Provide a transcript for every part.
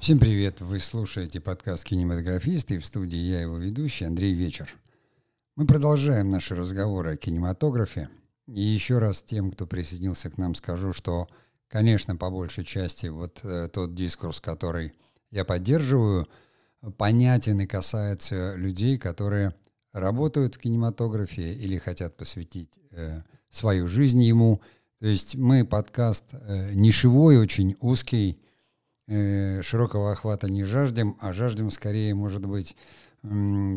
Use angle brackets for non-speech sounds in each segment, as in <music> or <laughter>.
Всем привет! Вы слушаете подкаст «Кинематографисты» и в студии я его ведущий Андрей Вечер. Мы продолжаем наши разговоры о кинематографе. И еще раз тем, кто присоединился к нам, скажу, что, конечно, по большей части вот э, тот дискурс, который я поддерживаю, понятен и касается людей, которые работают в кинематографе или хотят посвятить э, свою жизнь ему. То есть мы подкаст э, нишевой, очень узкий, э, широкого охвата не жаждем, а жаждем скорее, может быть,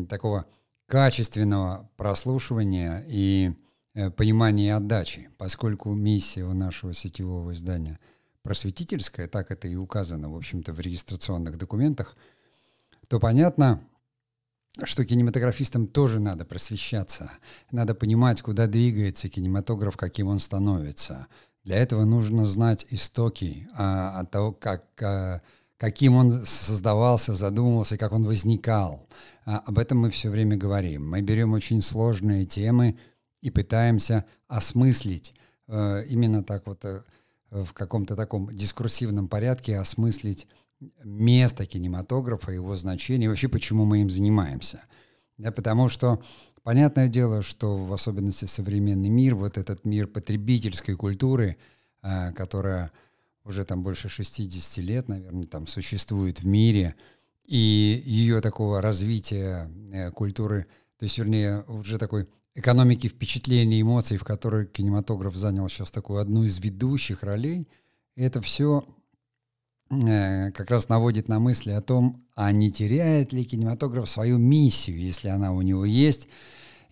такого качественного прослушивания и э, понимания отдачи, поскольку миссия у нашего сетевого издания просветительская, так это и указано, в общем-то, в регистрационных документах, то понятно, что кинематографистам тоже надо просвещаться, надо понимать, куда двигается кинематограф, каким он становится. Для этого нужно знать истоки а, от того, как, а, каким он создавался, задумывался, как он возникал. А, об этом мы все время говорим. Мы берем очень сложные темы и пытаемся осмыслить а, именно так вот а, в каком-то таком дискурсивном порядке осмыслить место кинематографа, его значение, вообще почему мы им занимаемся. Да, потому что понятное дело, что в особенности современный мир, вот этот мир потребительской культуры, э, которая уже там больше 60 лет, наверное, там существует в мире, и ее такого развития э, культуры, то есть, вернее, уже такой экономики впечатлений, эмоций, в которой кинематограф занял сейчас такую одну из ведущих ролей, это все как раз наводит на мысли о том, а не теряет ли кинематограф свою миссию, если она у него есть,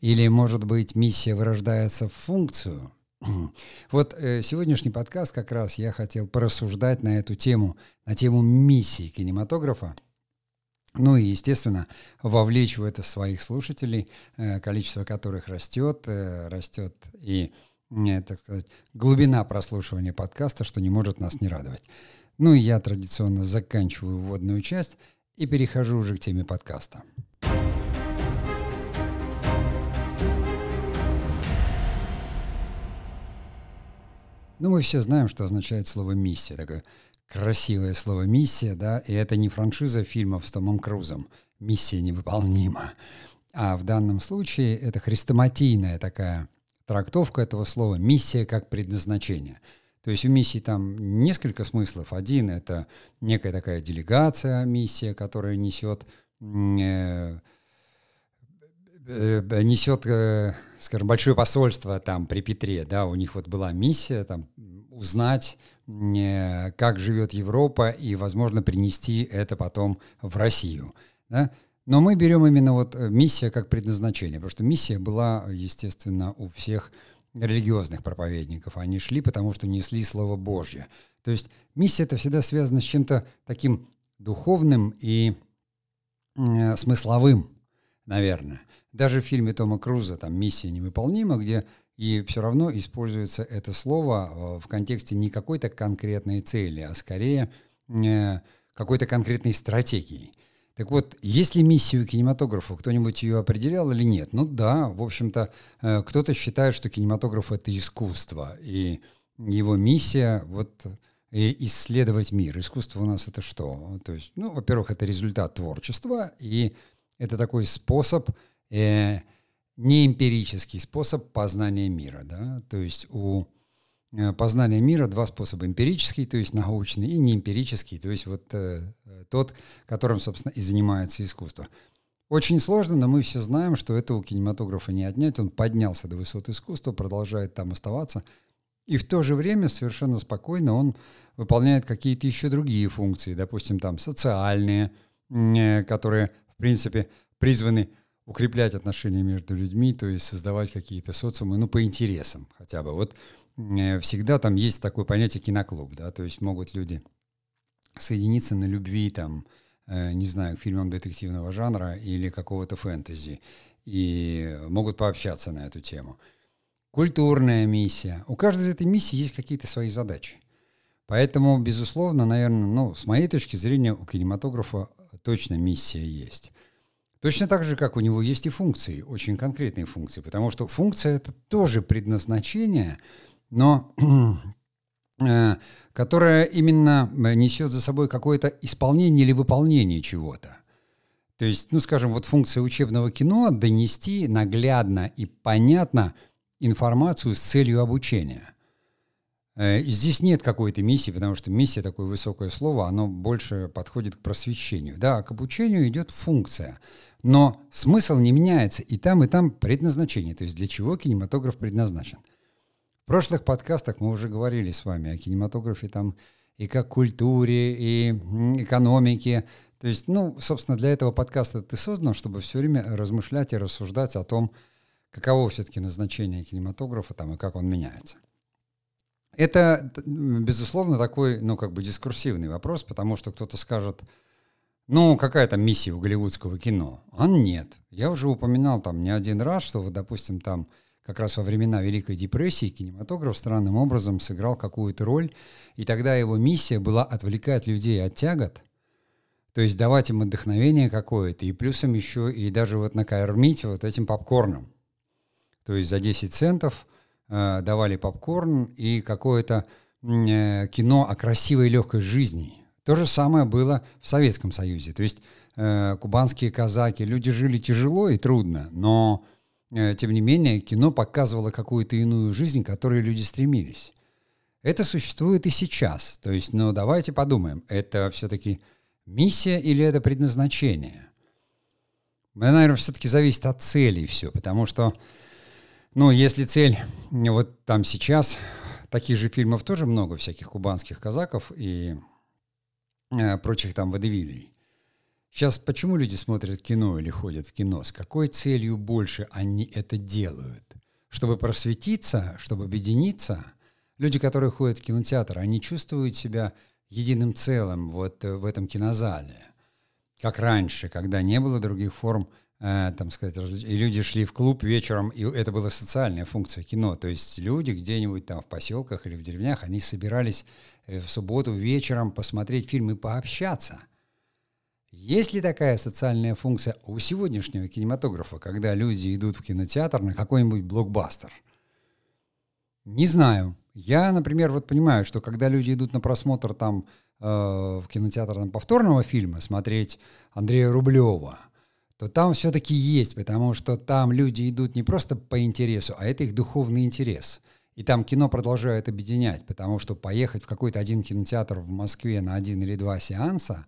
или, может быть, миссия вырождается в функцию. <clears throat> Вот э, сегодняшний подкаст как раз я хотел порассуждать на эту тему, на тему миссии кинематографа. Ну и, естественно, вовлечь в это своих слушателей, э, количество которых растет, э, растет и, э, так сказать, глубина прослушивания подкаста, что не может нас не радовать. Ну и я традиционно заканчиваю вводную часть и перехожу уже к теме подкаста. Ну, мы все знаем, что означает слово «миссия». Такое красивое слово «миссия», да, и это не франшиза фильмов с Томом Крузом «Миссия невыполнима», а в данном случае это хрестоматийная такая трактовка этого слова «миссия как предназначение». То есть у миссии там несколько смыслов. Один — это некая такая делегация, миссия, которая несет, э, э, несет, э, скажем, большое посольство там при Петре, да, у них вот была миссия там узнать, э, как живет Европа и, возможно, принести это потом в Россию, да. Но мы берем именно вот э, миссия как предназначение, потому что миссия была, естественно, у всех религиозных проповедников. Они шли, потому что несли Слово Божье. То есть миссия это всегда связана с чем-то таким духовным и э, смысловым, наверное. Даже в фильме Тома Круза там «Миссия невыполнима», где и все равно используется это слово э, в контексте не какой-то конкретной цели, а скорее э, какой-то конкретной стратегии. Так вот, есть ли миссию кинематографа? Кто-нибудь ее определял или нет? Ну да, в общем-то, э, кто-то считает, что кинематограф — это искусство, и его миссия — вот исследовать мир. Искусство у нас это что? То есть, ну, во-первых, это результат творчества, и это такой способ, э, не эмпирический способ познания мира, да, то есть у Э, познания мира два способа. Эмпирический, то есть научный, и неэмпирический, то есть вот э, тот, которым, собственно, и занимается искусство. Очень сложно, но мы все знаем, что это у кинематографа не отнять. Он поднялся до высот искусства, продолжает там оставаться. И в то же время совершенно спокойно он выполняет какие-то еще другие функции, допустим, там социальные, э, которые, в принципе, призваны укреплять отношения между людьми, то есть создавать какие-то социумы, ну, по интересам хотя бы. Вот Э, всегда там есть такое понятие киноклуб, да, то есть могут люди соединиться на любви, там, э, не знаю, к фильмам детективного жанра или какого-то фэнтези, и могут пообщаться на эту тему. Культурная миссия. У каждой из этой миссии есть какие-то свои задачи. Поэтому, безусловно, наверное, ну, с моей точки зрения, у кинематографа точно миссия есть. Точно так же, как у него есть и функции, очень конкретные функции, потому что функция — это тоже предназначение — но <clears throat> э, которая именно э, несет за собой какое-то исполнение или выполнение чего-то. То есть, ну, скажем, вот функция учебного кино — донести наглядно и понятно информацию с целью обучения. Э, и здесь нет какой-то миссии, потому что миссия такое высокое слово, оно больше подходит к просвещению. Да, к обучению идет функция, но смысл не меняется, и там, и там предназначение, то есть для чего кинематограф предназначен. В прошлых подкастах мы уже говорили с вами о кинематографе там и как культуре, и экономике. То есть, ну, собственно, для этого подкаста ты создан, чтобы все время размышлять и рассуждать о том, каково все-таки назначение кинематографа там и как он меняется. Это, безусловно, такой, ну, как бы дискурсивный вопрос, потому что кто-то скажет, ну, какая там миссия у голливудского кино? А нет. Я уже упоминал там не один раз, что, вот, допустим, там как раз во времена Великой депрессии кинематограф странным образом сыграл какую-то роль, и тогда его миссия была отвлекать людей от тягот, то есть давать им вдохновение какое-то, и плюсом еще и даже вот накормить вот этим попкорном. То есть за 10 центов э, давали попкорн и какое-то э, кино о красивой и легкой жизни. То же самое было в Советском Союзе. То есть э, кубанские казаки, люди жили тяжело и трудно, но тем не менее кино показывало какую-то иную жизнь, к которой люди стремились. Это существует и сейчас. То есть, ну давайте подумаем, это все-таки миссия или это предназначение? Наверное, все-таки зависит от целей все, потому что ну, если цель, вот там сейчас, таких же фильмов тоже много, всяких кубанских казаков и э, прочих там водевилей. Сейчас почему люди смотрят кино или ходят в кино? С какой целью больше они это делают? Чтобы просветиться, чтобы объединиться? Люди, которые ходят в кинотеатр, они чувствуют себя единым целым вот э, в этом кинозале. Как раньше, когда не было других форм – Э, там сказать, и люди шли в клуб вечером, и это была социальная функция кино. То есть люди где-нибудь там в поселках или в деревнях, они собирались э, в субботу вечером посмотреть фильм и пообщаться. Есть ли такая социальная функция у сегодняшнего кинематографа, когда люди идут в кинотеатр на какой-нибудь блокбастер? Не знаю. Я, например, вот понимаю, что когда люди идут на просмотр там э, в кинотеатр там, повторного фильма смотреть Андрея Рублева – то там все-таки есть, потому что там люди идут не просто по интересу, а это их духовный интерес. И там кино продолжает объединять, потому что поехать в какой-то один кинотеатр в Москве на один или два сеанса,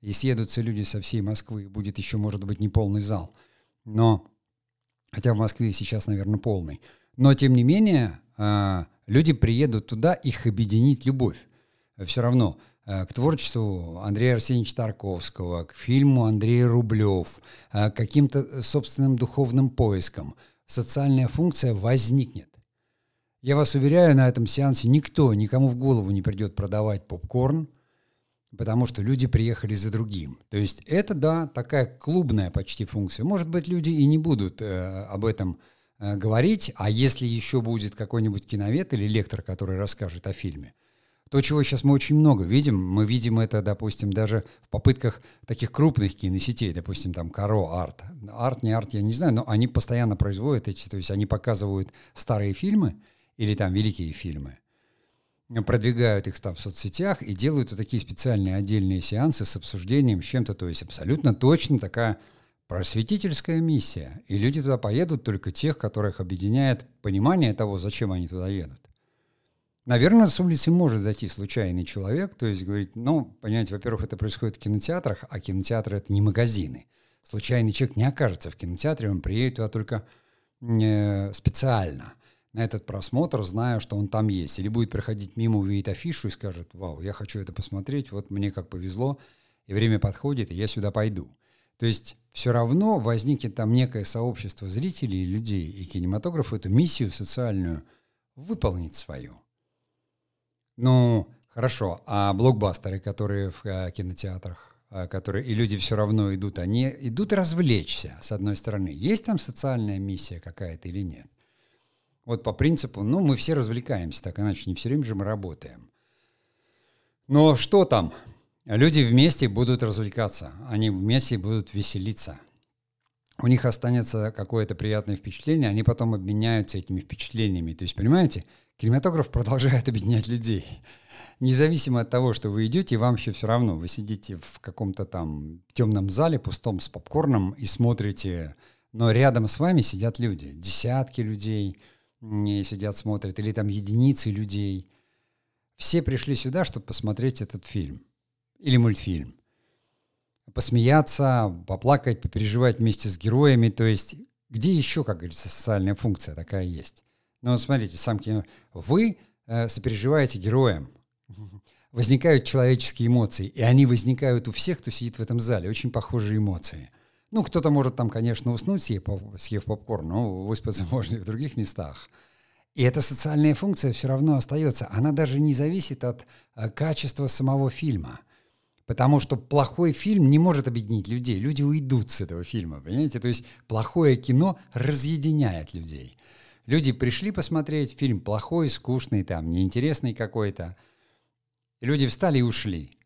и съедутся люди со всей Москвы, будет еще, может быть, не полный зал. Но, хотя в Москве сейчас, наверное, полный. Но, тем не менее, а, люди приедут туда, их объединить любовь. Все равно Э, к творчеству Андрея Арсеньевича Тарковского, к фильму Андрея Рублев, э, к каким-то собственным духовным поискам, социальная функция возникнет. Я вас уверяю, на этом сеансе никто, никому в голову не придет продавать попкорн, потому что люди приехали за другим. То есть это, да, такая клубная почти функция. Может быть, люди и не будут э, об этом э, говорить, а если еще будет какой-нибудь киновед или лектор, который расскажет о фильме – то, чего сейчас мы очень много видим, мы видим это, допустим, даже в попытках таких крупных киносетей, допустим, там Каро, Арт. Арт, не Арт, я не знаю, но они постоянно производят эти, то есть они показывают старые фильмы или там великие фильмы, продвигают их там в соцсетях и делают такие специальные отдельные сеансы с обсуждением, с чем-то, то есть абсолютно точно такая просветительская миссия. И люди туда поедут только тех, которых объединяет понимание того, зачем они туда едут. Наверное, с улицы может зайти случайный человек, то есть говорить, ну, понимаете, во-первых, это происходит в кинотеатрах, а кинотеатры — это не магазины. Случайный человек не окажется в кинотеатре, он приедет туда только э, специально на этот просмотр, зная, что он там есть. Или будет проходить мимо, увидит афишу и скажет, вау, я хочу это посмотреть, вот мне как повезло, и время подходит, и я сюда пойду. То есть все равно возникнет там некое сообщество зрителей, людей, и кинематограф эту миссию социальную выполнит свою. Ну, хорошо. А блокбастеры, которые в э, кинотеатрах, э, которые и люди все равно идут, они идут развлечься, с одной стороны. Есть там социальная миссия какая-то или нет? Вот по принципу, ну, мы все развлекаемся, так иначе не все время же мы работаем. Но что там? Люди вместе будут развлекаться, они вместе будут веселиться. у них останется какое-то приятное впечатление, они потом обменяются этими впечатлениями. То есть, понимаете, кинематограф <laughs> продолжает объединять людей. Независимо от того, что вы идете, вам еще все равно. Вы сидите в каком-то там темном зале, пустом, с попкорном и смотрите, но рядом с вами сидят люди, десятки людей сидят, смотрят, или там единицы людей. Все пришли сюда, чтобы посмотреть этот фильм или мультфильм посмеяться, поплакать, попереживать вместе с героями. То есть где еще, как говорится, социальная функция такая есть? Ну вот смотрите, сам кино. Вы э, сопереживаете героям. Возникают человеческие эмоции, и они возникают у всех, кто сидит в этом зале. Очень похожие эмоции. Ну, кто-то может там, конечно, уснуть, съев, съев попкорн, но выспаться <laughs> можно и в других местах. И эта социальная функция все равно остается. Она даже не зависит от э, качества самого фильма. Потому что плохой фильм не может объединить людей. Люди уйдут с этого фильма, понимаете? То есть плохое кино разъединяет людей. Люди пришли посмотреть фильм плохой, скучный, там, неинтересный какой-то. Люди встали и ушли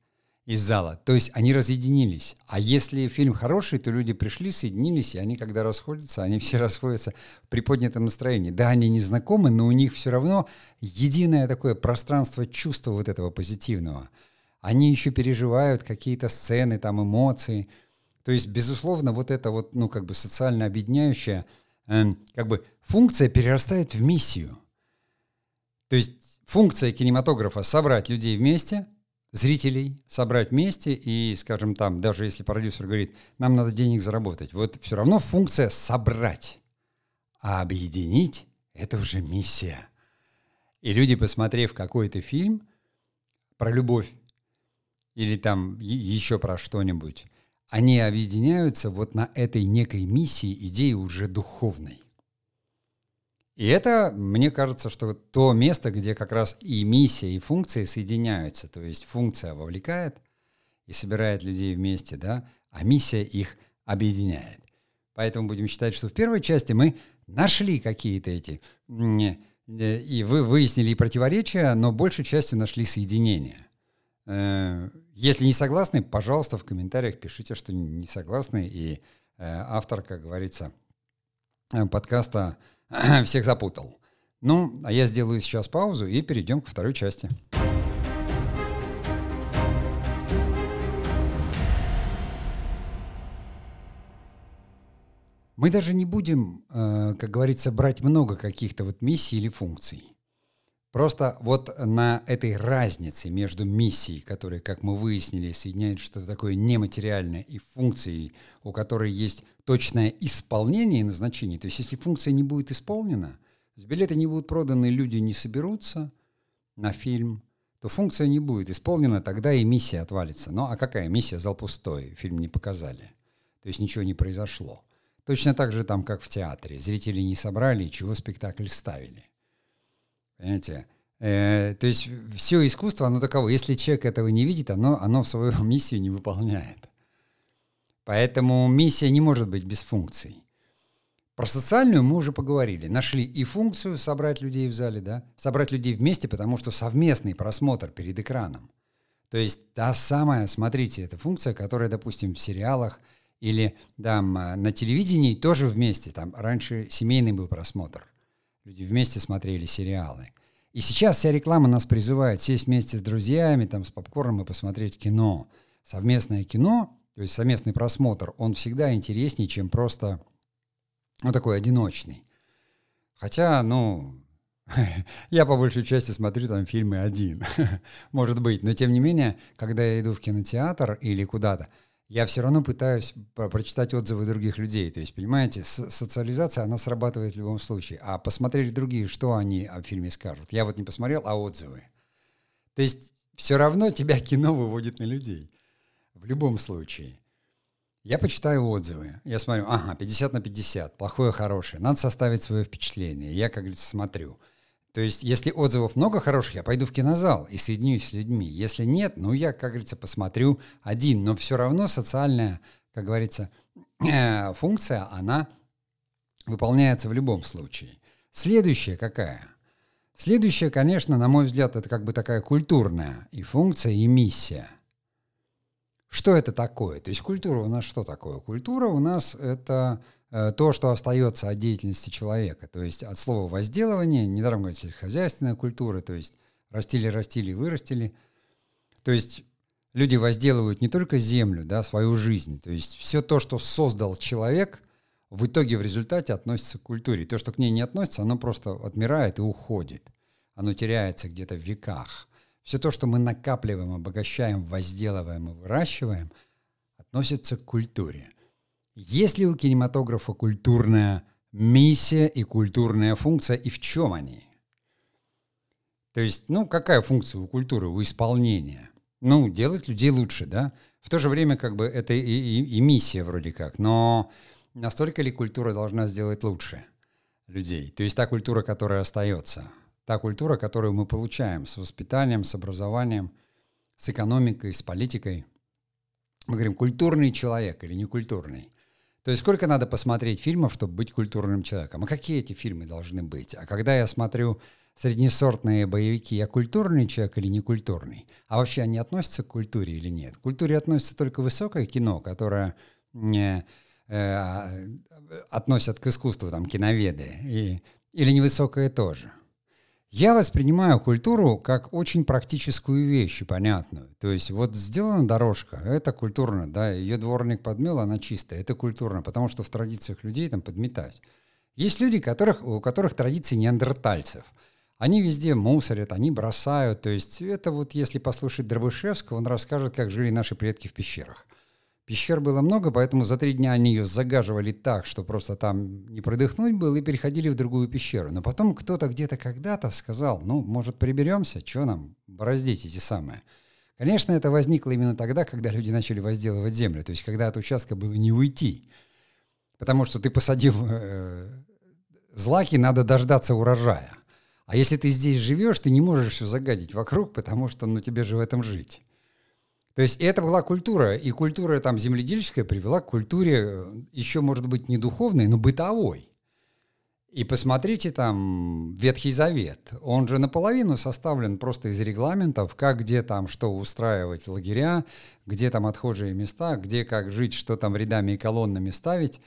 из зала. То есть они разъединились. А если фильм хороший, то люди пришли, соединились, и они, когда расходятся, они все <laughs> расходятся при поднятом настроении. Да, они не знакомы, но у них все равно единое такое пространство чувства вот этого позитивного – они еще переживают какие-то сцены, там, эмоции. То есть, безусловно, вот эта вот, ну, как бы социально объединяющая, э, как бы функция перерастает в миссию. То есть функция кинематографа — собрать людей вместе, зрителей собрать вместе и, скажем, там, даже если продюсер говорит, нам надо денег заработать, вот все равно функция собрать, а объединить — это уже миссия. И люди, посмотрев какой-то фильм про любовь, или там еще про что-нибудь, они объединяются вот на этой некой миссии, идеи уже духовной. И это, мне кажется, что то место, где как раз и миссия, и функция соединяются. То есть функция вовлекает и собирает людей вместе, да, а миссия их объединяет. Поэтому будем считать, что в первой части мы нашли какие-то эти и вы выяснили противоречия, но большей частью нашли соединения. Э, если не согласны, пожалуйста, в комментариях пишите, что не согласны. И э, автор, как говорится, э, подкаста <clears throat> всех запутал. Ну, а я сделаю сейчас паузу и перейдем к второй части. Мы даже не будем, как говорится, брать много каких-то вот миссий или функций. Просто вот на этой разнице между миссией, которая, как мы выяснили, соединяет что-то такое нематериальное, и функцией, у которой есть точное исполнение и назначение. То есть если функция не будет исполнена, билеты не будут проданы, люди не соберутся на фильм, то функция не будет исполнена, тогда и миссия отвалится. Ну а какая миссия? Зал пустой, фильм не показали. То есть ничего не произошло. Точно так же там, как в театре. Зрители не собрали, чего спектакль ставили. Понимаете? Э, то есть все искусство, оно таково. Если человек этого не видит, оно, оно свою <laughs> миссию не выполняет. Поэтому миссия не может быть без функций. Про социальную мы уже поговорили. Нашли и функцию собрать людей в зале, да? Собрать людей вместе, потому что совместный просмотр перед экраном. То есть та самая, смотрите, это функция, которая, допустим, в сериалах или там на телевидении тоже вместе. Там раньше семейный был просмотр. Люди вместе смотрели сериалы. И сейчас вся реклама нас призывает сесть вместе с друзьями, там, с попкорном и посмотреть кино. Совместное кино, то есть совместный просмотр, он всегда интереснее, чем просто, ну, такой одиночный. Хотя, ну, <laughs> я по большей части смотрю там фильмы один, <laughs> может быть. Но тем не менее, когда я иду в кинотеатр или куда-то, я все равно пытаюсь прочитать отзывы других людей. То есть, понимаете, социализация, она срабатывает в любом случае. А посмотрели другие, что они о фильме скажут. Я вот не посмотрел, а отзывы. То есть, все равно тебя <laughs> кино выводит на людей. В любом случае. Я почитаю отзывы. Я смотрю, ага, 50 на 50, плохое, хорошее. Надо составить свое впечатление. Я, как говорится, смотрю. То есть, если отзывов много хороших, я пойду в кинозал и соединюсь с людьми. Если нет, ну, я, как говорится, посмотрю один. Но все равно социальная, как говорится, <clears throat> функция, она выполняется в любом случае. Следующая какая? Следующая, конечно, на мой взгляд, это как бы такая культурная и функция, и миссия. Что это такое? То есть культура у нас что такое? Культура у нас это э, то, что остается от деятельности человека. То есть от слова возделывание, недаром говорить сельскохозяйственная культура, то есть растили, растили, вырастили. То есть люди возделывают не только землю, да, свою жизнь. То есть все то, что создал человек, в итоге в результате относится к культуре. То, что к ней не относится, оно просто отмирает и уходит. Оно теряется где-то в веках. Все то, что мы накапливаем, обогащаем, возделываем и выращиваем, относится к культуре. Есть ли у кинематографа культурная миссия и культурная функция, и в чем они? То есть, ну, какая функция у культуры, у исполнения? Ну, делать людей лучше, да? В то же время, как бы, это и, и, и миссия вроде как, но настолько ли культура должна сделать лучше людей? То есть та культура, которая остается – та культура, которую мы получаем с воспитанием, с образованием, с экономикой, с политикой. Мы говорим, культурный человек или некультурный. То есть сколько надо посмотреть фильмов, чтобы быть культурным человеком? А какие эти фильмы должны быть? А когда я смотрю среднесортные боевики, я культурный человек или некультурный? А вообще они относятся к культуре или нет? К культуре относится только высокое кино, которое не, э, относят к искусству там киноведы, и, или невысокое тоже – я воспринимаю культуру как очень практическую вещь и понятную. То есть вот сделана дорожка, это культурно, да, ее дворник подмел, она чистая, это культурно, потому что в традициях людей там подметать. Есть люди, которых, у которых традиции неандертальцев. Они везде мусорят, они бросают. То есть это вот если послушать Дробышевского, он расскажет, как жили наши предки в пещерах. Пещер было много, поэтому за три дня они ее загаживали так, что просто там не продыхнуть было, и переходили в другую пещеру. Но потом кто-то где-то когда-то сказал, ну, может, приберемся, что нам бороздить эти самые. Конечно, это возникло именно тогда, когда люди начали возделывать землю, то есть когда от участка было не уйти. Потому что ты посадил э, злаки, надо дождаться урожая. А если ты здесь живешь, ты не можешь все загадить вокруг, потому что ну, тебе же в этом жить. То есть это была культура, и культура там земледельческая привела к культуре э, еще, может быть, не духовной, но бытовой. И посмотрите там Ветхий Завет. Он же наполовину составлен просто из регламентов, как где там что устраивать лагеря, где там отхожие места, где как жить, что там рядами и колоннами ставить.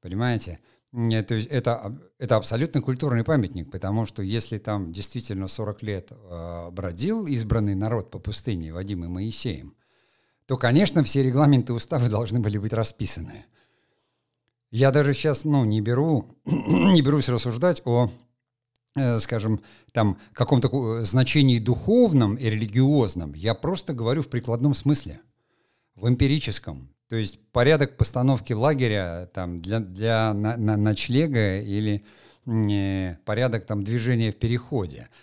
Понимаете? То есть это, это абсолютно культурный памятник, потому что если там действительно 40 лет э, бродил избранный народ по пустыне, Вадим и Моисеем, то, конечно, все регламенты уставы должны были быть расписаны. Я даже сейчас, ну, не беру, <clears throat> не берусь рассуждать о, э, скажем, там каком-то значении духовном и религиозном. Я просто говорю в прикладном смысле, в эмпирическом. То есть порядок постановки лагеря там для, для на, на, ночлега или э, порядок там движения в переходе –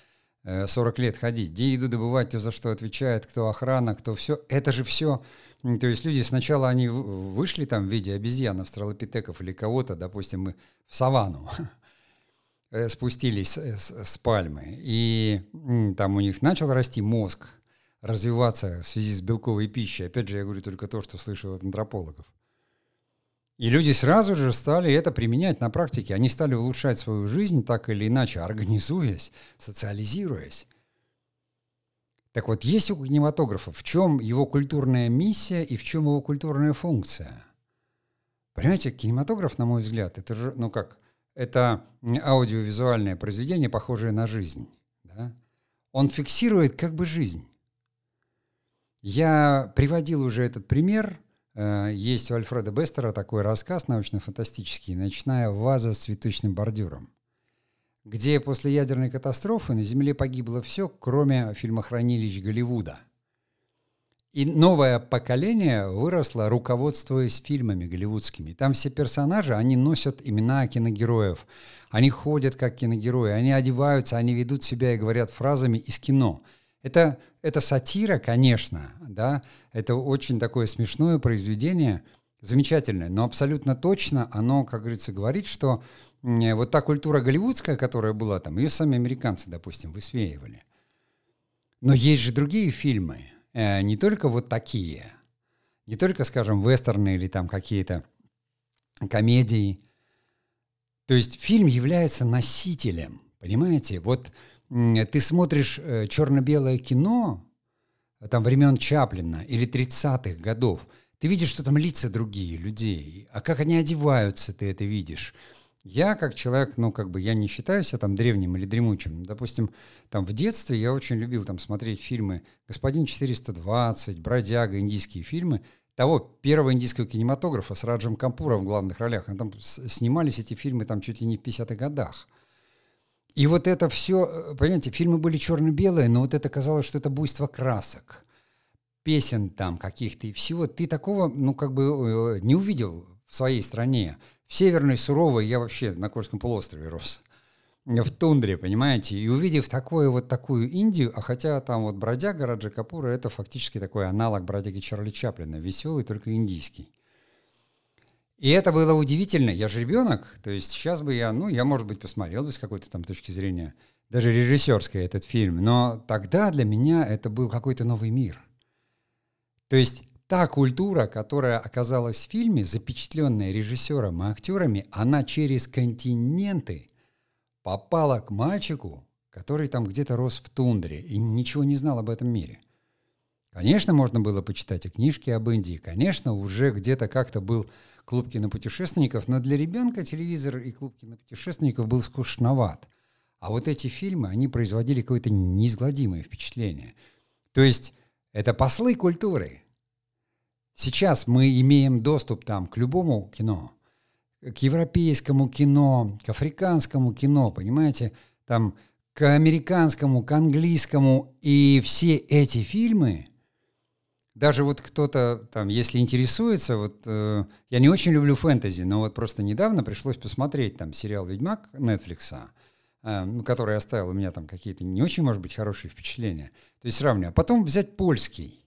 40 э, лет ходить, где еду добывать, кто за что отвечает, кто охрана, кто все. Это же все. То есть люди сначала они вышли там в виде обезьян, австралопитеков или кого-то, допустим, мы в саванну <laughs> э, спустились с, с пальмы, и там у них начал расти мозг, развиваться в связи с белковой пищей. Опять же, я говорю только то, что слышал от антропологов. И люди сразу же стали это применять на практике. Они стали улучшать свою жизнь так или иначе, организуясь, социализируясь. Так вот, есть у кинематографа, в чем его культурная миссия и в чем его культурная функция? Понимаете, кинематограф, на мой взгляд, это же, ну как, это аудиовизуальное произведение, похожее на жизнь. Да? Он фиксирует как бы жизнь. Я приводил уже этот пример есть у Альфреда Бестера такой рассказ научно-фантастический «Ночная ваза с цветочным бордюром», где после ядерной катастрофы на Земле погибло все, кроме фильмохранилищ Голливуда. И новое поколение выросло, руководствуясь фильмами голливудскими. Там все персонажи, они носят имена киногероев, они ходят как киногерои, они одеваются, они ведут себя и говорят фразами из кино – это, это сатира, конечно, да, это очень такое смешное произведение, замечательное, но абсолютно точно оно, как говорится, говорит, что вот та культура голливудская, которая была там, ее сами американцы, допустим, высмеивали. Но есть же другие фильмы, э, не только вот такие, не только, скажем, вестерны или там какие-то комедии. То есть фильм является носителем, понимаете? Вот ты смотришь э, черно-белое кино, там времен Чаплина или 30-х годов, Ты видишь, что там лица другие людей, а как они одеваются, ты это видишь. Я, как человек, ну, как бы, я не считаю себя там древним или дремучим. Допустим, там в детстве я очень любил там смотреть фильмы «Господин 420», «Бродяга», индийские фильмы того первого индийского кинематографа с Раджем Кампуром в главных ролях. Там снимались эти фильмы там чуть ли не в 50-х годах. И вот это все, э, понимаете, фильмы были черно-белые, но вот это казалось, что это буйство красок, песен там каких-то и всего. Ты такого, ну, как бы э, не увидел в своей стране. В Северной Суровой я вообще на Кольском полуострове рос. В тундре, понимаете? И увидев такую вот такую Индию, а хотя там вот бродяга Раджа Капура, это фактически такой аналог бродяги Чарли Чаплина, веселый, только индийский. И это было удивительно. Я же ребенок, то есть сейчас бы я, ну, я, может быть, посмотрел бы с какой-то там точки зрения, даже режиссерской этот фильм, но тогда для меня это был какой-то новый мир. То есть та культура, которая оказалась в фильме, запечатленная режиссером и актерами, она через континенты попала к мальчику, который там где-то рос в тундре и ничего не знал об этом мире. Конечно, можно было почитать и книжки об Индии, конечно, уже где-то как-то был клуб кинопутешественников, но для ребенка телевизор и клуб кинопутешественников был скучноват. А вот эти фильмы, они производили какое-то неизгладимое впечатление. То есть это послы культуры. Сейчас мы имеем доступ там к любому кино, к европейскому кино, к африканскому кино, понимаете, там к американскому, к английскому. И все эти фильмы, даже вот кто-то там, если интересуется, вот э, я не очень люблю фэнтези, но вот просто недавно пришлось посмотреть там сериал «Ведьмак» Netflix, э, ну, который оставил у меня там какие-то не очень, может быть, хорошие впечатления. То есть сравниваю. А потом взять польский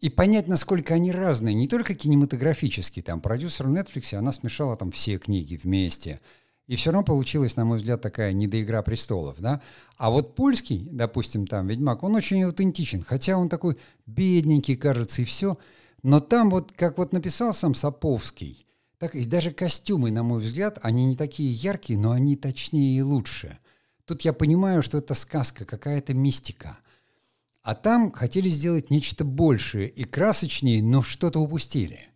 и понять, насколько они разные, не только кинематографически. Там продюсер Netflix, она смешала там все книги вместе – и все равно получилась, на мой взгляд, такая недоигра престолов, да. А вот польский, допустим, там Ведьмак, он очень аутентичен, хотя он такой бедненький, кажется, и все. Но там вот, как вот написал сам Саповский, так и даже костюмы, на мой взгляд, они не такие яркие, но они точнее и лучше. Тут я понимаю, что это сказка, какая-то мистика. А там хотели сделать нечто большее и красочнее, но что-то упустили.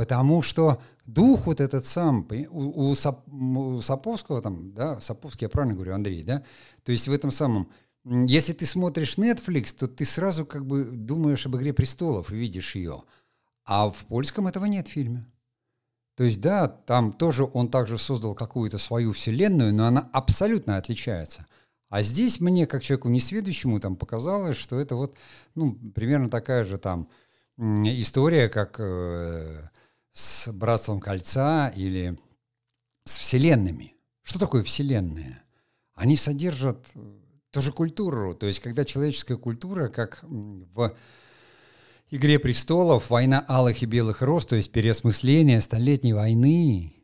Потому что дух вот этот сам, у, у, Сап, у Саповского там, да, Саповский, я правильно говорю, Андрей, да, то есть в этом самом, если ты смотришь Netflix, то ты сразу как бы думаешь об «Игре престолов» и видишь ее, а в польском этого нет в фильме. То есть, да, там тоже он также создал какую-то свою вселенную, но она абсолютно отличается. А здесь мне, как человеку несведущему, там показалось, что это вот, ну, примерно такая же там история, как э, с Братством Кольца или с Вселенными. Что такое Вселенная? Они содержат э, тоже культуру. То есть, когда человеческая культура, как в «Игре престолов», «Война алых и белых роз», то есть переосмысление столетней войны,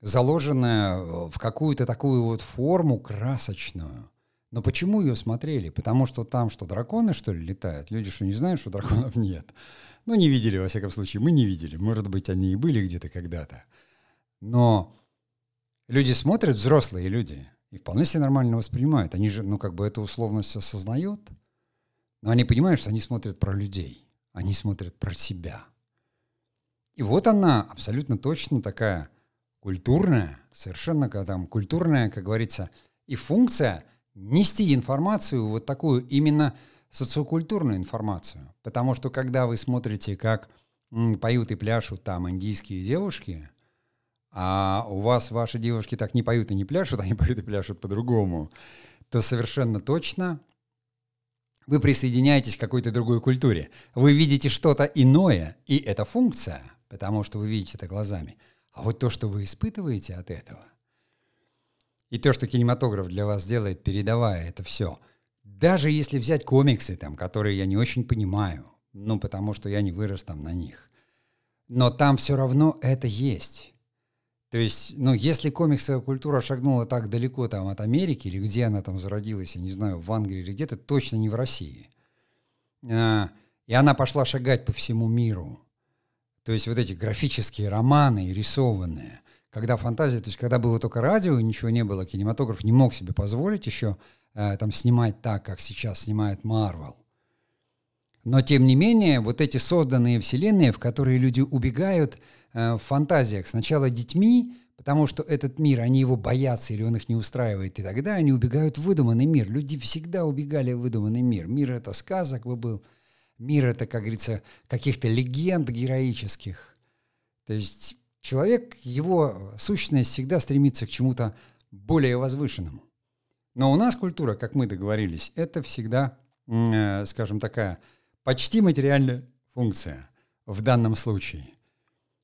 заложенная в какую-то такую вот форму красочную. Но почему ее смотрели? Потому что там что, драконы, что ли, летают? Люди что, не знают, что драконов <laughs> нет? Ну, не видели, во всяком случае. Мы не видели. Может быть, они и были где-то когда-то. Но люди смотрят, взрослые люди, и вполне себе нормально воспринимают. Они же, ну, как бы эту условность осознают. Но они понимают, что они смотрят про людей. Они смотрят про себя. И вот она абсолютно точно такая культурная, совершенно там культурная, как говорится, и функция нести информацию вот такую именно социокультурную информацию. Потому что когда вы смотрите, как поют и пляшут там индийские девушки, а у вас ваши девушки так не поют и не пляшут, <laughs> они поют и пляшут по-другому, то совершенно точно вы присоединяетесь к какой-то другой культуре. Вы видите что-то иное, и это функция, потому что вы видите это глазами. А вот то, что вы испытываете от этого, и то, что кинематограф для вас делает, передавая это все – даже если взять комиксы, там, которые я не очень понимаю, ну, потому что я не вырос там на них, но там все равно это есть. То есть, ну, если комиксовая культура шагнула так далеко там от Америки, или где она там зародилась, я не знаю, в Англии или где-то, точно не в России. А, и она пошла шагать по всему миру. То есть вот эти графические романы рисованные, когда фантазия, то есть когда было только радио, ничего не было, кинематограф не мог себе позволить еще э, там снимать так, как сейчас снимает Марвел. Но тем не менее, вот эти созданные вселенные, в которые люди убегают э, в фантазиях, сначала детьми, потому что этот мир, они его боятся или он их не устраивает, и тогда они убегают в выдуманный мир. Люди всегда убегали в выдуманный мир. Мир это сказок бы был, мир это, как говорится, каких-то легенд героических. То есть человек, его сущность всегда стремится к чему-то более возвышенному. Но у нас культура, как мы договорились, это всегда, э, скажем, такая почти материальная функция в данном случае.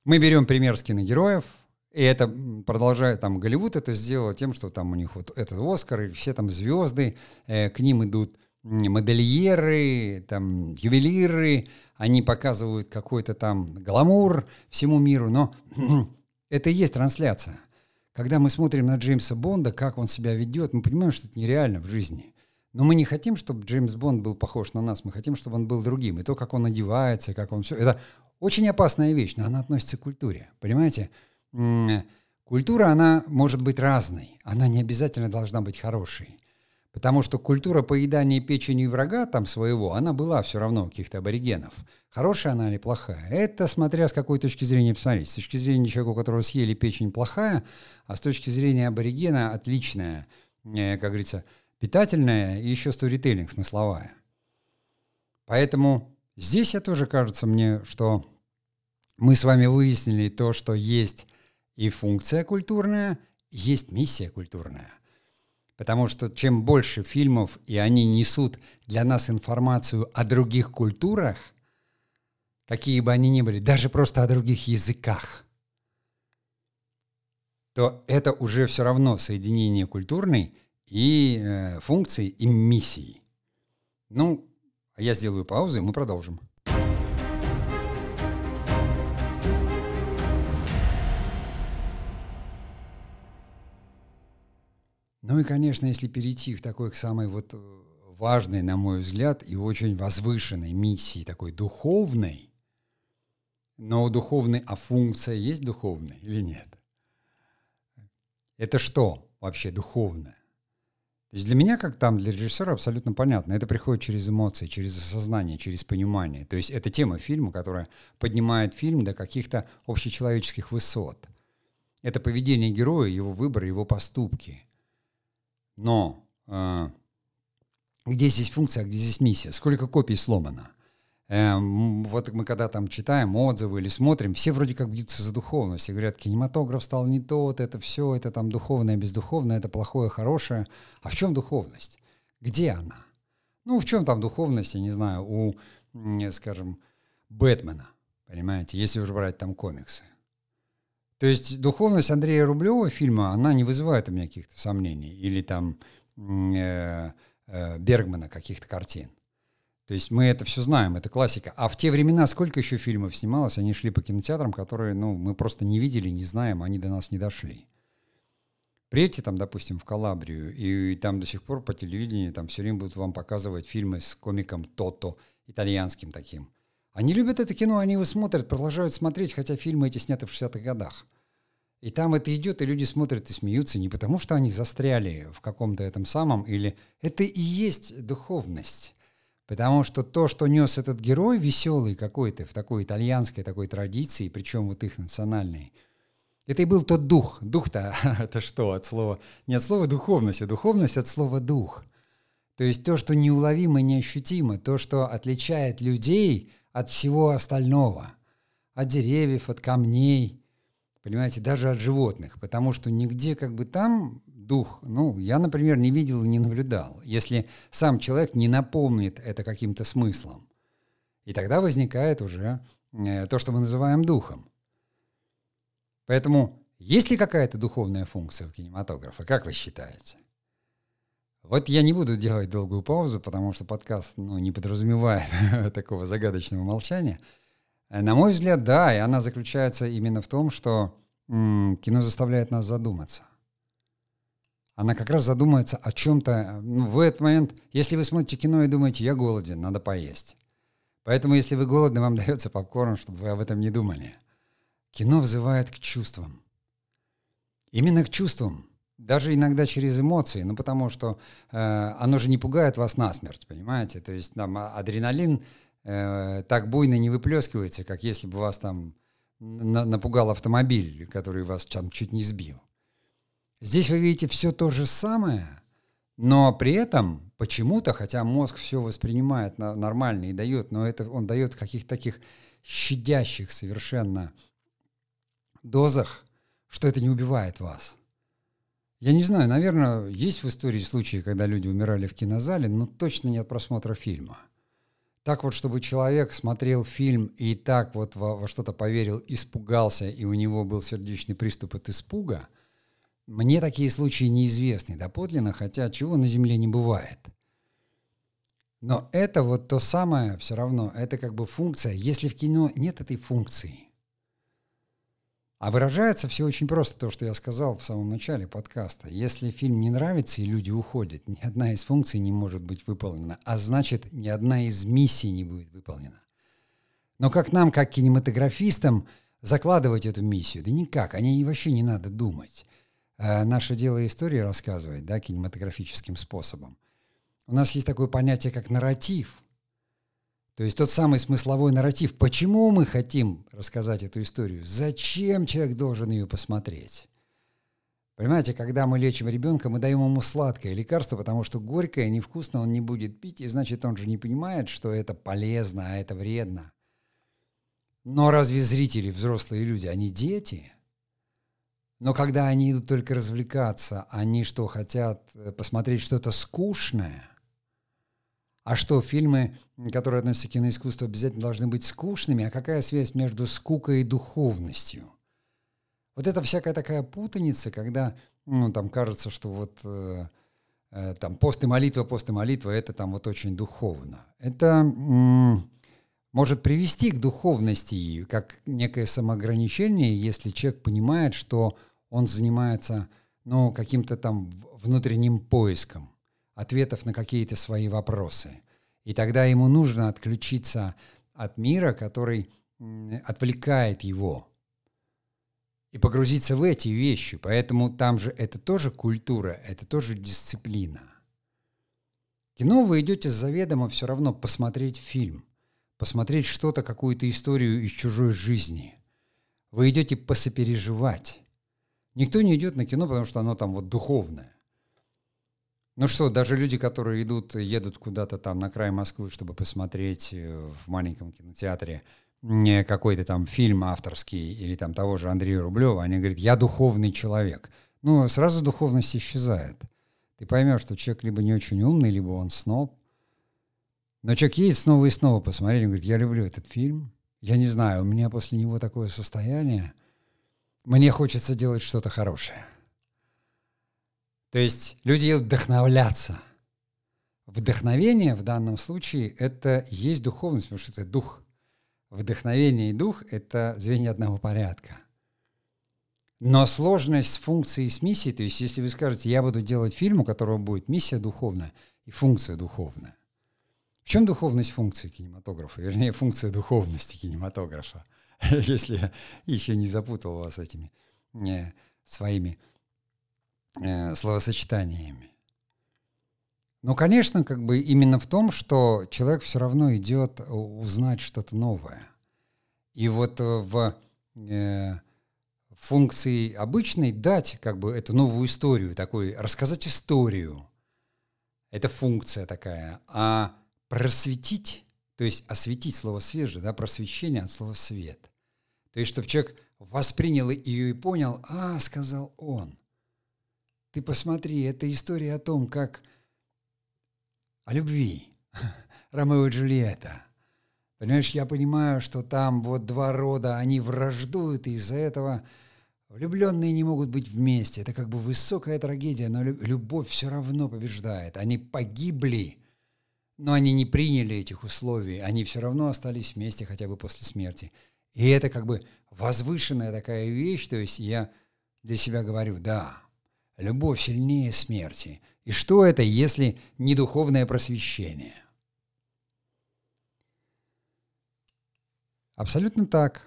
Мы берем пример с киногероев, и это продолжает, там, Голливуд это сделал тем, что там у них вот этот Оскар, и все там звезды, э, к ним идут модельеры, там, ювелиры, они показывают какой-то там гламур всему миру, но <clears throat> это и есть трансляция. Когда мы смотрим на Джеймса Бонда, как он себя ведет, мы понимаем, что это нереально в жизни. Но мы не хотим, чтобы Джеймс Бонд был похож на нас, мы хотим, чтобы он был другим. И то, как он одевается, как он все, это очень опасная вещь, но она относится к культуре. Понимаете? Культура, она может быть разной, она не обязательно должна быть хорошей. Потому что культура поедания печени врага там своего, она была все равно у каких-то аборигенов. Хорошая она или плохая? Это смотря с какой точки зрения посмотреть. С точки зрения человека, у которого съели печень плохая, а с точки зрения аборигена отличная, э, как говорится, питательная и еще сторителлинг смысловая. Поэтому здесь я тоже кажется мне, что мы с вами выяснили то, что есть и функция культурная, есть миссия культурная. Потому что чем больше фильмов, и они несут для нас информацию о других культурах, какие бы они ни были, даже просто о других языках, то это уже все равно соединение культурной и э, функции, и миссии. Ну, а я сделаю паузу, и мы продолжим. Ну и, конечно, если перейти в такой самой вот э, важной, на мой взгляд, и очень возвышенной миссии, такой духовной, но духовной, а функция есть духовная или нет? Это что вообще духовное? То есть для меня, как там, для режиссера абсолютно понятно. Это приходит через эмоции, через осознание, через понимание. То есть это тема фильма, которая поднимает фильм до каких-то общечеловеческих высот. Это поведение героя, его выбор, его поступки – но э, где здесь функция, где здесь миссия? Сколько копий сломано? Э, вот мы когда там читаем отзывы или смотрим, все вроде как бьются за духовность. И говорят, кинематограф стал не тот, это все, это там духовное, бездуховное, это плохое, хорошее. А в чем духовность? Где она? Ну, в чем там духовность, я не знаю, у, скажем, Бэтмена, понимаете, если уже брать там комиксы. То есть духовность Андрея Рублева фильма, она не вызывает у меня каких-то сомнений. Или там э, э, Бергмана каких-то картин. То есть мы это все знаем, это классика. А в те времена сколько еще фильмов снималось, они шли по кинотеатрам, которые ну, мы просто не видели, не знаем, они до нас не дошли. Приедьте там, допустим, в Калабрию, и там до сих пор по телевидению там все время будут вам показывать фильмы с комиком Тото, итальянским таким – они любят это кино, они его смотрят, продолжают смотреть, хотя фильмы эти сняты в 60-х годах. И там это идет, и люди смотрят и смеются не потому, что они застряли в каком-то этом самом, или это и есть духовность. Потому что то, что нес этот герой веселый какой-то, в такой итальянской такой традиции, причем вот их национальной, это и был тот дух. Дух-то <laughs> это что от слова? Не от слова духовность, а духовность от слова дух. То есть то, что неуловимо, неощутимо, то, что отличает людей от всего остального, от деревьев, от камней, понимаете, даже от животных, потому что нигде как бы там дух, ну, я, например, не видел и не наблюдал, если сам человек не напомнит это каким-то смыслом. И тогда возникает уже э, то, что мы называем духом. Поэтому есть ли какая-то духовная функция у кинематографа, как вы считаете? Вот я не буду делать долгую паузу, потому что подкаст ну, не подразумевает <laughs> такого загадочного молчания. На мой взгляд, да, и она заключается именно в том, что м, кино заставляет нас задуматься. Она как раз задумается о чем-то. Ну, в этот момент, если вы смотрите кино и думаете, я голоден, надо поесть. Поэтому, если вы голодны, вам <laughs> дается попкорн, чтобы вы об этом не думали. Кино взывает к чувствам. Именно к чувствам даже иногда через эмоции, ну потому что э, оно же не пугает вас насмерть, понимаете? То есть там адреналин э, так буйно не выплескивается, как если бы вас там на, напугал автомобиль, который вас там чуть не сбил. Здесь вы видите все то же самое, но при этом почему-то, хотя мозг все воспринимает на, нормально и дает, но это он дает в каких-то таких щадящих совершенно дозах, что это не убивает вас. Я не знаю, наверное, есть в истории случаи, когда люди умирали в кинозале, но точно не от просмотра фильма. Так вот, чтобы человек смотрел фильм и так вот во, во что-то поверил, испугался, и у него был сердечный приступ от испуга, мне такие случаи неизвестны доподлинно, хотя чего на Земле не бывает. Но это вот то самое все равно, это как бы функция. Если в кино нет этой функции – а выражается все очень просто, то, что я сказал в самом начале подкаста. Если фильм не нравится и люди уходят, ни одна из функций не может быть выполнена, а значит, ни одна из миссий не будет выполнена. Но как нам, как кинематографистам, закладывать эту миссию? Да никак, о ней вообще не надо думать. А наше дело истории рассказывать, да, кинематографическим способом. У нас есть такое понятие, как нарратив – то есть тот самый смысловой нарратив. Почему мы хотим рассказать эту историю? Зачем человек должен ее посмотреть? Понимаете, когда мы лечим ребенка, мы даем ему сладкое лекарство, потому что горькое, невкусно он не будет пить, и значит, он же не понимает, что это полезно, а это вредно. Но разве зрители, взрослые люди, они дети? Но когда они идут только развлекаться, они что, хотят э, посмотреть что-то скучное – а что, фильмы, которые относятся к киноискусству, обязательно должны быть скучными? А какая связь между скукой и духовностью? Вот это всякая такая путаница, когда ну, там кажется, что вот э, э, там пост и молитва, пост и молитва, это там вот очень духовно. Это м- может привести к духовности, как некое самоограничение, если человек понимает, что он занимается ну, каким-то там внутренним поиском ответов на какие-то свои вопросы. И тогда ему нужно отключиться от мира, который отвлекает его, и погрузиться в эти вещи. Поэтому там же это тоже культура, это тоже дисциплина. Кино вы идете заведомо все равно посмотреть фильм, посмотреть что-то, какую-то историю из чужой жизни. Вы идете посопереживать. Никто не идет на кино, потому что оно там вот духовное. Ну что, даже люди, которые идут, едут куда-то там на край Москвы, чтобы посмотреть э, в маленьком кинотеатре какой-то там фильм авторский или там того же Андрея Рублева, они говорят, я духовный человек. Ну, сразу духовность исчезает. Ты поймешь, что человек либо не очень умный, либо он сноб. Но человек едет снова и снова посмотреть, он говорит, я люблю этот фильм. Я не знаю, у меня после него такое состояние. Мне хочется делать что-то хорошее. То есть люди вдохновляться. Вдохновение в данном случае – это есть духовность, потому что это дух. Вдохновение и дух – это звенья одного порядка. Но сложность с функцией с миссией, то есть если вы скажете, я буду делать фильм, у которого будет миссия духовная и функция духовная. В чем духовность функции кинематографа? Вернее, функция духовности кинематографа, <laughs> если я еще не запутал вас этими не, э, своими э, словосочетаниями. Ну, конечно, как бы именно в том, что человек все равно идет узнать что-то новое. И вот э, в э, функции обычной дать как бы эту новую историю, такой, рассказать историю. Это функция такая. А просветить, то есть осветить слово свет же, да, просвещение от слова свет. То есть, чтобы человек воспринял ее и понял, а, сказал он. Ты посмотри, это история о том, как о любви. <laughs> Ромео и Джульетта. Понимаешь, я понимаю, что там вот два рода, они враждуют, и из-за этого влюбленные не могут быть вместе. Это как бы высокая трагедия, но любовь все равно побеждает. Они погибли, но они не приняли этих условий. Они все равно остались вместе хотя бы после смерти. И это как бы возвышенная такая вещь. То есть я для себя говорю, да, Любовь сильнее смерти. И что это, если не духовное просвещение? Абсолютно так.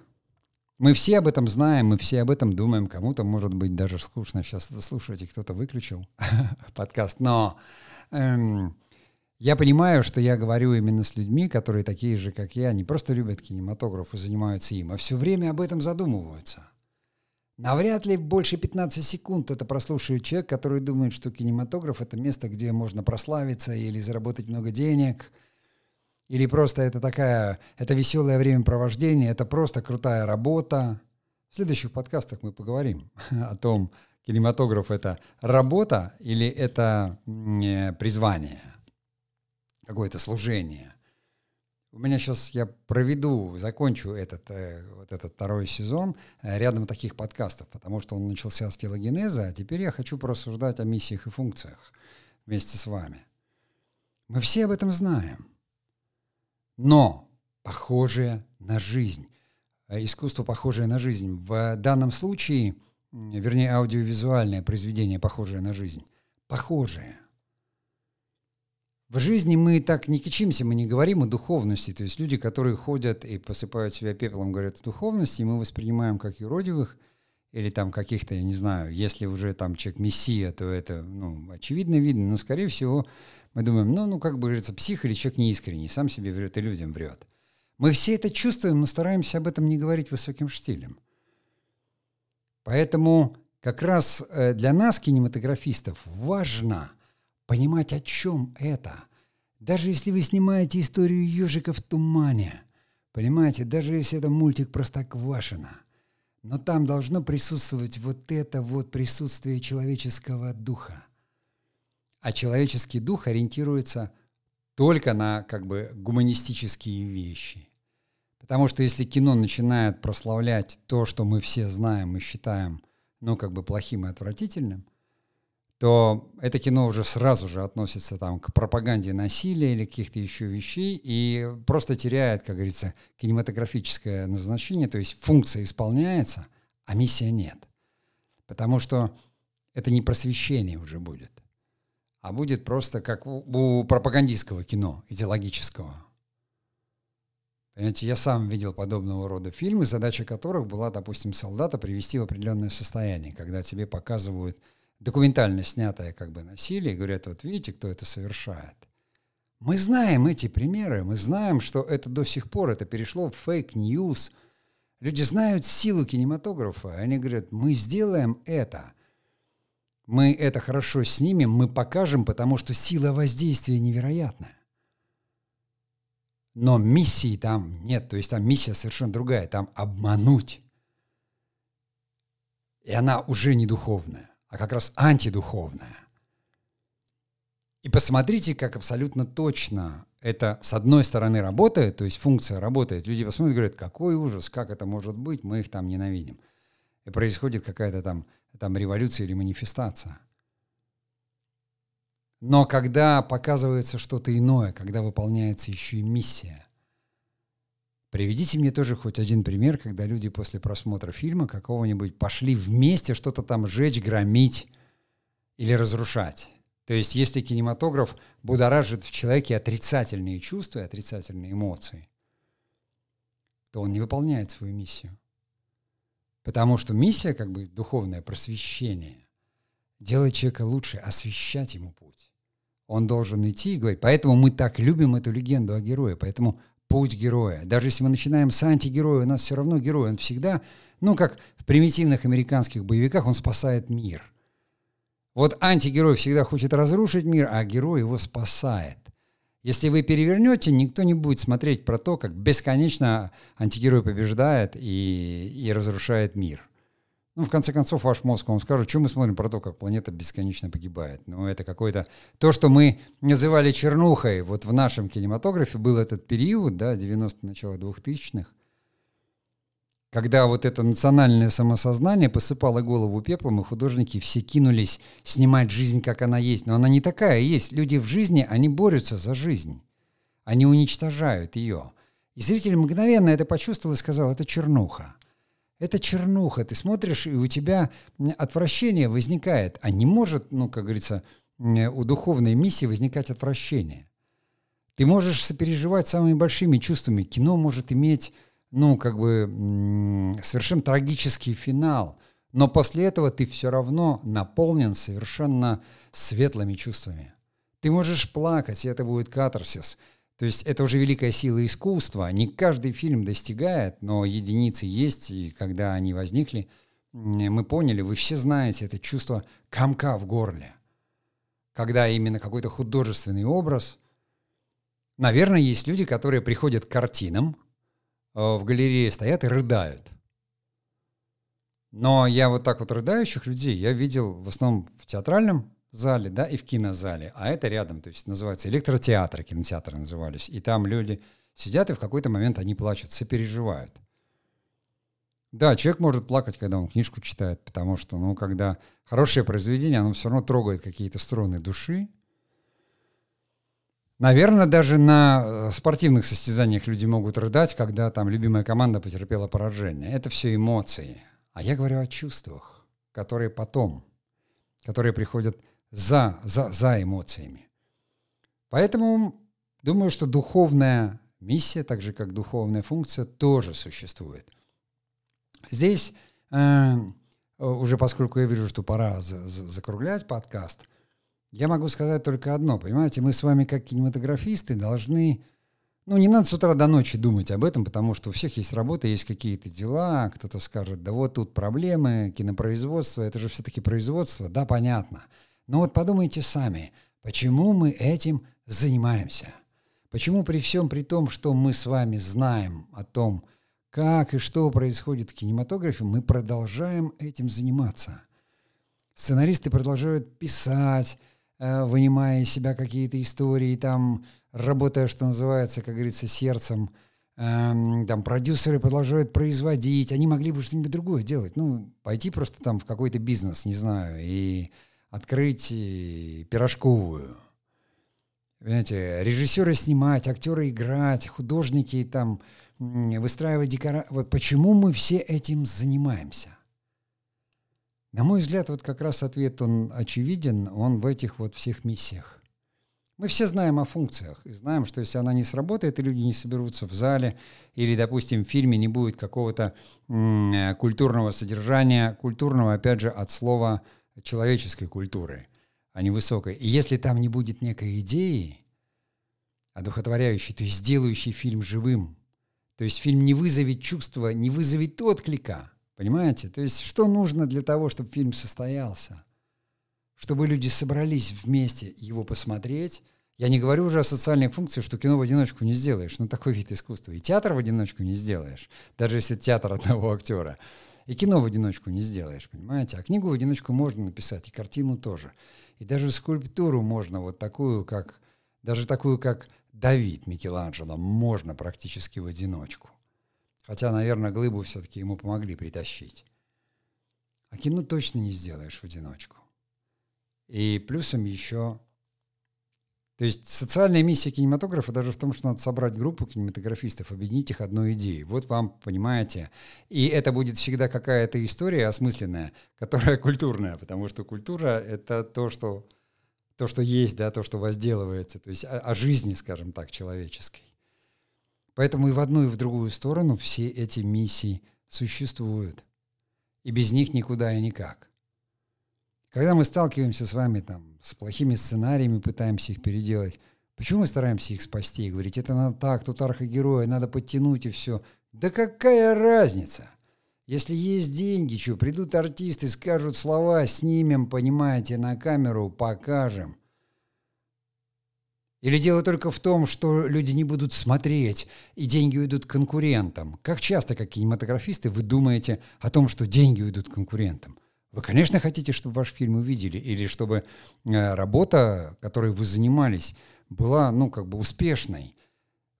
Мы все об этом знаем, мы все об этом думаем. Кому-то, может быть, даже скучно сейчас это слушать, и кто-то выключил <laughs> подкаст. Но эм, Я понимаю, что я говорю именно с людьми, которые такие же, как я, не просто любят кинематограф и занимаются им, а все время об этом задумываются. Навряд ли больше 15 секунд это прослушает человек, который думает, что кинематограф — это место, где можно прославиться или заработать много денег, или просто это такая, это веселое времяпровождение, это просто крутая работа. В следующих подкастах мы поговорим <laughs> о том, кинематограф — это работа или это призвание, какое-то служение. У меня сейчас я проведу, закончу этот, э, вот этот второй сезон э, рядом таких подкастов, потому что он начался с филогенеза, а теперь я хочу порассуждать о миссиях и функциях вместе с вами. Мы все об этом знаем. Но похожее на жизнь, э, искусство похожее на жизнь. В данном случае, вернее, аудиовизуальное произведение похожее на жизнь. Похожее. В жизни мы так не кичимся, мы не говорим о духовности. То есть люди, которые ходят и посыпают себя пеплом, говорят о духовности, мы воспринимаем как юродивых или там каких-то, я не знаю, если уже там человек мессия, то это, ну, очевидно видно, но, скорее всего, мы думаем, ну, ну, как бы говорится, псих или человек неискренний, сам себе врет и людям врет. Мы все это чувствуем, но стараемся об этом не говорить высоким штилем. Поэтому как раз э, для нас, кинематографистов, важно – понимать, о чем это. Даже если вы снимаете историю ежика в тумане, понимаете, даже если это мультик Простоквашино, но там должно присутствовать вот это вот присутствие человеческого духа. А человеческий дух ориентируется только на как бы гуманистические вещи. Потому что если кино начинает прославлять то, что мы все знаем и считаем, ну, как бы плохим и отвратительным, то это кино уже сразу же относится там к пропаганде насилия или каких-то еще вещей и просто теряет, как говорится, кинематографическое назначение, то есть функция исполняется, а миссия нет. Потому что это не просвещение уже будет, а будет просто как у, у пропагандистского кино, идеологического. Понимаете, я сам видел подобного рода фильмы, задача которых была, допустим, солдата привести в определенное состояние, когда тебе показывают – документально снятое как бы насилие, говорят, вот видите, кто это совершает. Мы знаем эти примеры, мы знаем, что это до сих пор, это перешло в fake news. Люди знают силу кинематографа, они говорят, мы сделаем это. Мы это хорошо снимем, мы покажем, потому что сила воздействия невероятная. Но миссии там нет, то есть там миссия совершенно другая, там обмануть. И она уже не духовная а как раз антидуховное. И посмотрите, как абсолютно точно это с одной стороны работает, то есть функция работает. Люди посмотрят и говорят, какой ужас, как это может быть, мы их там ненавидим. И происходит какая-то там, там революция или манифестация. Но когда показывается что-то иное, когда выполняется еще и миссия, Приведите мне тоже хоть один пример, когда люди после просмотра фильма какого-нибудь пошли вместе что-то там жечь, громить или разрушать. То есть если кинематограф будоражит в человеке отрицательные чувства и отрицательные эмоции, то он не выполняет свою миссию. Потому что миссия, как бы духовное просвещение, делает человека лучше, освещать ему путь. Он должен идти и говорить. Поэтому мы так любим эту легенду о герое. Поэтому путь героя. Даже если мы начинаем с антигероя, у нас все равно герой. Он всегда, ну, как в примитивных американских боевиках, он спасает мир. Вот антигерой всегда хочет разрушить мир, а герой его спасает. Если вы перевернете, никто не будет смотреть про то, как бесконечно антигерой побеждает и, и разрушает мир. Ну, в конце концов, ваш мозг вам скажет, что мы смотрим про то, как планета бесконечно погибает. Ну, это какое-то... То, что мы называли чернухой, вот в нашем кинематографе был этот период, да, 90 начало 2000-х, когда вот это национальное самосознание посыпало голову пеплом, и художники все кинулись снимать жизнь, как она есть. Но она не такая есть. Люди в жизни, они борются за жизнь. Они уничтожают ее. И зритель мгновенно это почувствовал и сказал, это чернуха. Это чернуха. Ты смотришь, и у тебя отвращение возникает. А не может, ну, как говорится, у духовной миссии возникать отвращение. Ты можешь сопереживать самыми большими чувствами. Кино может иметь, ну, как бы, совершенно трагический финал. Но после этого ты все равно наполнен совершенно светлыми чувствами. Ты можешь плакать, и это будет катарсис. То есть это уже великая сила искусства. Не каждый фильм достигает, но единицы есть, и когда они возникли, мы поняли, вы все знаете это чувство комка в горле. Когда именно какой-то художественный образ. Наверное, есть люди, которые приходят к картинам, э, в галерее стоят и рыдают. Но я вот так вот рыдающих людей я видел в основном в театральном зале, да, и в кинозале, а это рядом, то есть называется электротеатр, кинотеатры назывались, и там люди сидят, и в какой-то момент они плачут, сопереживают. Да, человек может плакать, когда он книжку читает, потому что, ну, когда хорошее произведение, оно все равно трогает какие-то струны души. Наверное, даже на э, спортивных состязаниях люди могут рыдать, когда там любимая команда потерпела поражение. Это все эмоции. А я говорю о чувствах, которые потом, которые приходят за, за, за эмоциями. Поэтому думаю, что духовная миссия, так же как духовная функция, тоже существует. Здесь, э, уже поскольку я вижу, что пора за, за, закруглять подкаст, я могу сказать только одно. Понимаете, мы с вами как кинематографисты должны ну, не надо с утра до ночи думать об этом, потому что у всех есть работа, есть какие-то дела, кто-то скажет, да вот тут проблемы, кинопроизводство, это же все-таки производство, да, понятно. Но вот подумайте сами, почему мы этим занимаемся? Почему при всем при том, что мы с вами знаем о том, как и что происходит в кинематографе, мы продолжаем этим заниматься? Сценаристы продолжают писать, э, вынимая из себя какие-то истории, там, работая, что называется, как говорится, сердцем, эм, там продюсеры продолжают производить, они могли бы что-нибудь другое делать, ну, пойти просто там в какой-то бизнес, не знаю, и открыть пирожковую. Понимаете, режиссеры снимать, актеры играть, художники там выстраивать декорации. Вот почему мы все этим занимаемся? На мой взгляд, вот как раз ответ, он очевиден, он в этих вот всех миссиях. Мы все знаем о функциях и знаем, что если она не сработает, и люди не соберутся в зале, или, допустим, в фильме не будет какого-то культурного содержания, культурного, опять же, от слова человеческой культуры, а не высокой. И если там не будет некой идеи, одухотворяющей, то есть сделающей фильм живым, то есть фильм не вызовет чувства, не вызовет отклика, понимаете? То есть что нужно для того, чтобы фильм состоялся? чтобы люди собрались вместе его посмотреть. Я не говорю уже о социальной функции, что кино в одиночку не сделаешь. Ну, такой вид искусства. И театр в одиночку не сделаешь, даже если театр одного актера. И кино в одиночку не сделаешь, понимаете? А книгу в одиночку можно написать, и картину тоже. И даже скульптуру можно вот такую, как... Даже такую, как Давид Микеланджело, можно практически в одиночку. Хотя, наверное, глыбу все-таки ему помогли притащить. А кино точно не сделаешь в одиночку. И плюсом еще... То есть социальная миссия кинематографа даже в том, что надо собрать группу кинематографистов, объединить их одной идеей. Вот вам, понимаете. И это будет всегда какая-то история осмысленная, которая культурная, потому что культура — это то, что, то, что есть, да, то, что возделывается, то есть о, о жизни, скажем так, человеческой. Поэтому и в одну, и в другую сторону все эти миссии существуют. И без них никуда и никак. Когда мы сталкиваемся с вами там с плохими сценариями, пытаемся их переделать, почему мы стараемся их спасти говорить, это надо так, тут архогероя, надо подтянуть и все. Да какая разница? Если есть деньги, что, придут артисты, скажут слова, снимем, понимаете, на камеру, покажем. Или дело только в том, что люди не будут смотреть, и деньги уйдут конкурентам. Как часто, как кинематографисты, вы думаете о том, что деньги уйдут конкурентам? Вы, конечно, хотите, чтобы ваш фильм увидели, или чтобы э, работа, которой вы занимались, была, ну, как бы успешной.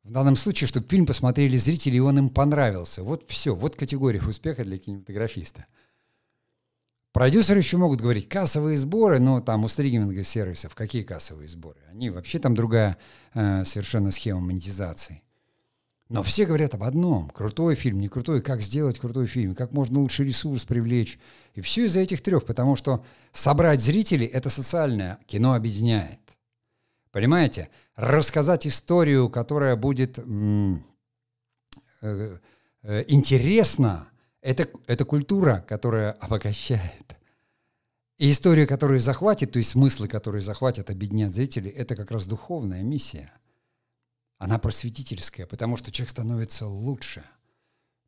В данном случае, чтобы фильм посмотрели зрители, и он им понравился. Вот все, вот категория успеха для кинематографиста. Продюсеры еще могут говорить кассовые сборы, но там у стриминговых сервисов какие кассовые сборы? Они вообще там другая э, совершенно схема монетизации. Но все говорят об одном. Крутой фильм, не крутой, как сделать крутой фильм, как можно лучше ресурс привлечь. И все из-за этих трех, потому что собрать зрителей — это социальное. Кино объединяет. Понимаете? Рассказать историю, которая будет м- э- э- интересна, это, это культура, которая обогащает. И история, которая захватит, то есть смыслы, которые захватят, объединят зрителей, это как раз духовная миссия. Она просветительская, потому что человек становится лучше.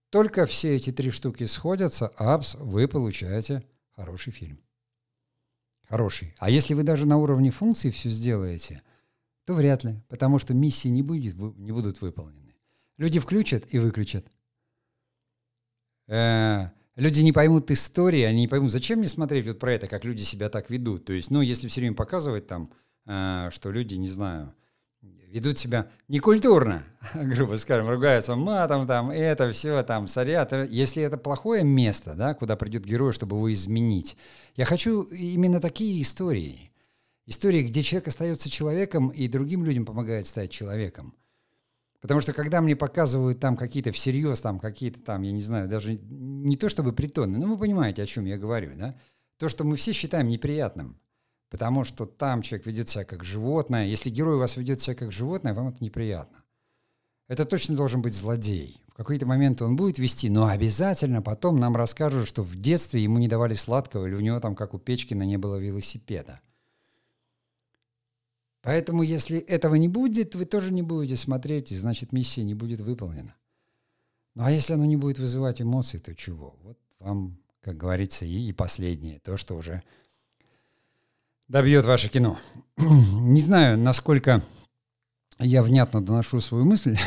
Только все эти три штуки сходятся, апс, вы получаете хороший фильм. Хороший. А если вы даже на уровне функции все сделаете, то вряд ли, потому что миссии не, будет, не будут выполнены. Люди включат и выключат. Э, люди не поймут истории, они не поймут, зачем мне смотреть вот про это, как люди себя так ведут. То есть, ну, если все время показывать там, э, что люди, не знаю, ведут себя некультурно, <laughs> грубо скажем, ругаются матом, там, это все, там, сорят. Если это плохое место, да, куда придет герой, чтобы его изменить, я хочу именно такие истории. Истории, где человек остается человеком и другим людям помогает стать человеком. Потому что когда мне показывают там какие-то всерьез, там какие-то там, я не знаю, даже не то чтобы притоны, но вы понимаете, о чем я говорю, да? То, что мы все считаем неприятным, потому что там человек ведет себя как животное. Если герой у вас ведет себя как животное, вам это неприятно. Это точно должен быть злодей. В какой-то момент он будет вести, но обязательно потом нам расскажут, что в детстве ему не давали сладкого, или у него там, как у Печкина, не было велосипеда. Поэтому, если этого не будет, вы тоже не будете смотреть, и значит, миссия не будет выполнена. Ну а если оно не будет вызывать эмоции, то чего? Вот вам, как говорится, и, и последнее, то, что уже добьет ваше кино. <clears throat> не знаю, насколько я внятно доношу свою мысль,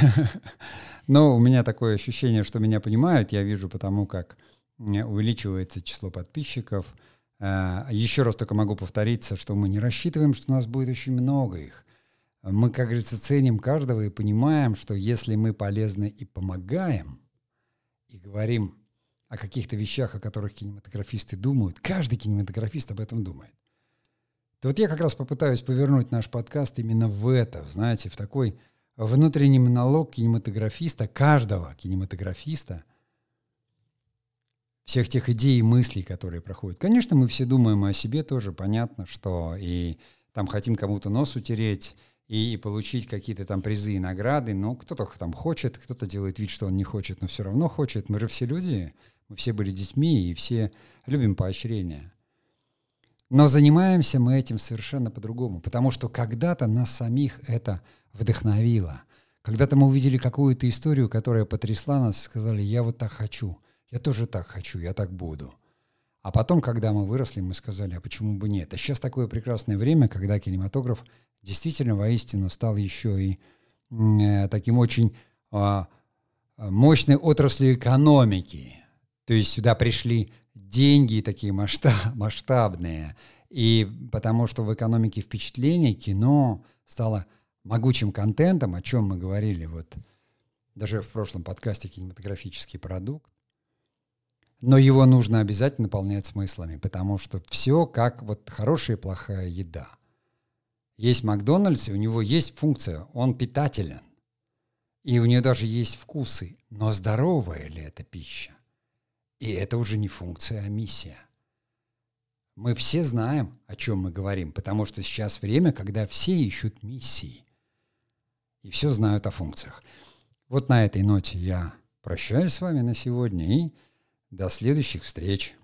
<laughs> но у меня такое ощущение, что меня понимают. Я вижу потому, как увеличивается число подписчиков – Э, Еще раз только могу повториться, что мы не рассчитываем, что у нас будет очень много их. Мы, как говорится, ценим каждого и понимаем, что если мы полезны и помогаем, и говорим о каких-то вещах, о которых кинематографисты думают, каждый кинематографист об этом думает, то вот я как раз попытаюсь повернуть наш подкаст именно в это, знаете, в такой внутренний монолог кинематографиста, каждого кинематографиста – всех тех идей и мыслей, которые проходят. Конечно, мы все думаем о себе тоже, понятно, что и там хотим кому-то нос утереть, и, и получить какие-то там призы и награды, но кто-то там хочет, кто-то делает вид, что он не хочет, но все равно хочет. Мы же все люди, мы все были детьми, и все любим поощрение. Но занимаемся мы этим совершенно по-другому, потому что когда-то нас самих это вдохновило. Когда-то мы увидели какую-то историю, которая потрясла нас, сказали, я вот так хочу – я тоже так хочу, я так буду. А потом, когда мы выросли, мы сказали, а почему бы нет? А сейчас такое прекрасное время, когда кинематограф действительно воистину стал еще и э, таким очень э, мощной отраслью экономики. То есть сюда пришли деньги такие масштаб, масштабные. И потому что в экономике впечатления кино стало могучим контентом, о чем мы говорили вот даже в прошлом подкасте «Кинематографический продукт», но его нужно обязательно наполнять смыслами, потому что все как вот хорошая и плохая еда. Есть Макдональдс, и у него есть функция, он питателен. И у нее даже есть вкусы. Но здоровая ли это пища? И это уже не функция, а миссия. Мы все знаем, о чем мы говорим, потому что сейчас время, когда все ищут миссии. И все знают о функциях. Вот на этой ноте я прощаюсь с вами на сегодня и до следующих встреч!